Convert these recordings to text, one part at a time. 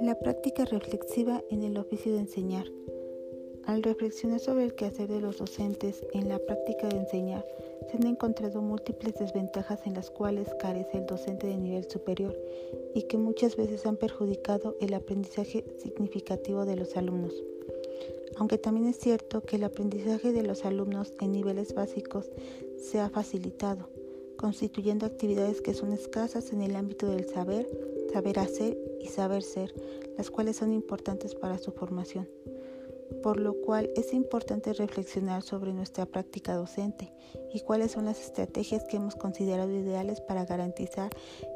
La práctica reflexiva en el oficio de enseñar. Al reflexionar sobre el quehacer de los docentes en la práctica de enseñar, se han encontrado múltiples desventajas en las cuales carece el docente de nivel superior y que muchas veces han perjudicado el aprendizaje significativo de los alumnos. Aunque también es cierto que el aprendizaje de los alumnos en niveles básicos se ha facilitado, constituyendo actividades que son escasas en el ámbito del saber, saber hacer y saber ser, las cuales son importantes para su formación por lo cual es importante reflexionar sobre nuestra práctica docente y cuáles son las estrategias que hemos considerado ideales para garantizar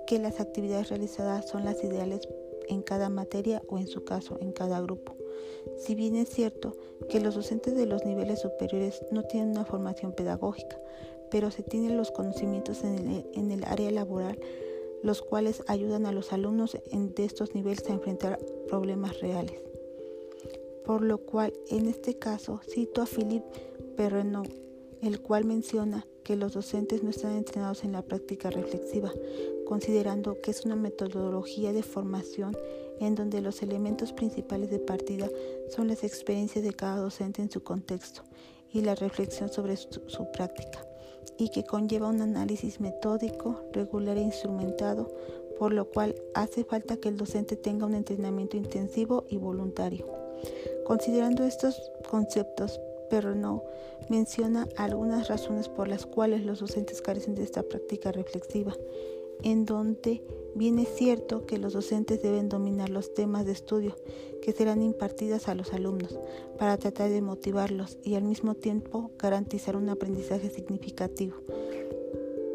que las actividades realizadas son las ideales en cada materia o en su caso en cada grupo. Si bien es cierto que los docentes de los niveles superiores no tienen una formación pedagógica, pero se tienen los conocimientos en el, área laboral, los cuales ayudan a los alumnos de estos niveles a enfrentar problemas reales. Por lo cual en este caso cito a Philippe Perrenot, el cual menciona que los docentes no están entrenados en la práctica reflexiva, considerando que es una metodología de formación en donde los elementos principales de partida son las experiencias de cada docente en su contexto y la reflexión sobre su práctica, y que conlleva un análisis metódico, regular e instrumentado, por lo cual hace falta que el docente tenga un entrenamiento intensivo y voluntario. Considerando estos conceptos, pero no menciona algunas razones por las cuales los docentes carecen de esta práctica reflexiva, en donde bien es cierto que los docentes deben dominar los temas de estudio que serán impartidas a los alumnos para tratar de motivarlos y al mismo tiempo garantizar un aprendizaje significativo.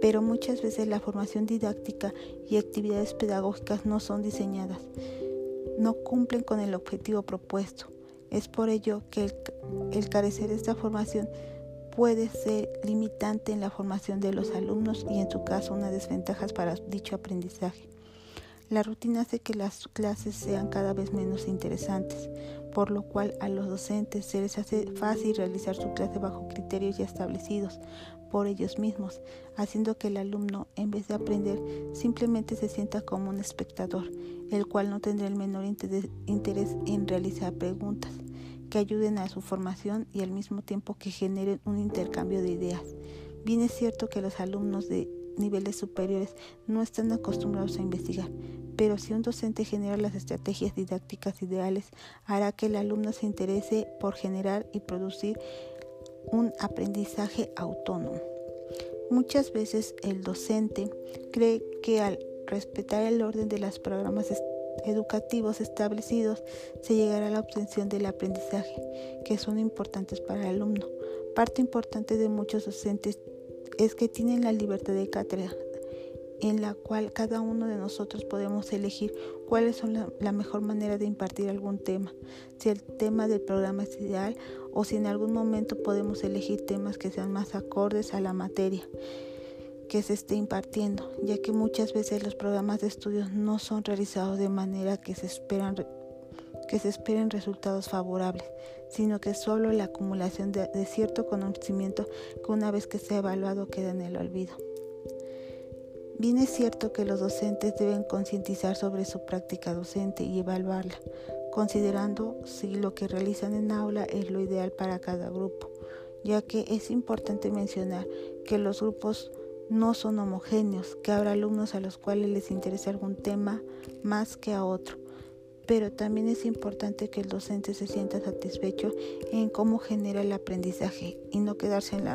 Pero muchas veces la formación didáctica y actividades pedagógicas no son diseñadas, no cumplen con el objetivo propuesto es por ello que el, carecer de esta formación puede ser limitante en la formación de los alumnos y en su caso una desventaja para dicho aprendizaje. La rutina hace que las clases sean cada vez menos interesantes, por lo cual a los docentes se les hace fácil realizar su clase bajo criterios ya establecidos por ellos mismos, haciendo que el alumno, en vez de aprender, simplemente se sienta como un espectador, el cual no tendrá el menor interés en realizar preguntas que ayuden a su formación y al mismo tiempo que generen un intercambio de ideas. Bien es cierto que los alumnos de niveles superiores no están acostumbrados a investigar, pero si un docente genera las estrategias didácticas ideales, hará que el alumno se interese por generar y producir un aprendizaje autónomo. Muchas veces el docente cree que al respetar el orden de los programas educativos establecidos se llegará a la obtención del aprendizaje, que son importantes para el alumno. Parte importante de muchos docentes es que tienen la libertad de cátedra, en la cual cada uno de nosotros podemos elegir cuál es la, mejor manera de impartir algún tema, si el tema del programa es ideal o si en algún momento podemos elegir temas que sean más acordes a la materia que se esté impartiendo, ya que muchas veces los programas de estudios no son realizados de manera que se esperan que se esperen resultados favorables, sino que solo la acumulación de, de cierto conocimiento que una vez que sea evaluado queda en el olvido. Bien es cierto que los docentes deben concientizar sobre su práctica docente y evaluarla, considerando si lo que realizan en aula es lo ideal para cada grupo, ya que es importante mencionar que los grupos no son homogéneos, que habrá alumnos a los cuales les interesa algún tema más que a otro. Pero también es importante que el docente se sienta satisfecho en cómo genera el aprendizaje y no quedarse en,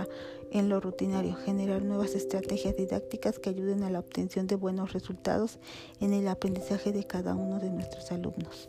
en lo rutinario, generar nuevas estrategias didácticas que ayuden a la obtención de buenos resultados en el aprendizaje de cada uno de nuestros alumnos.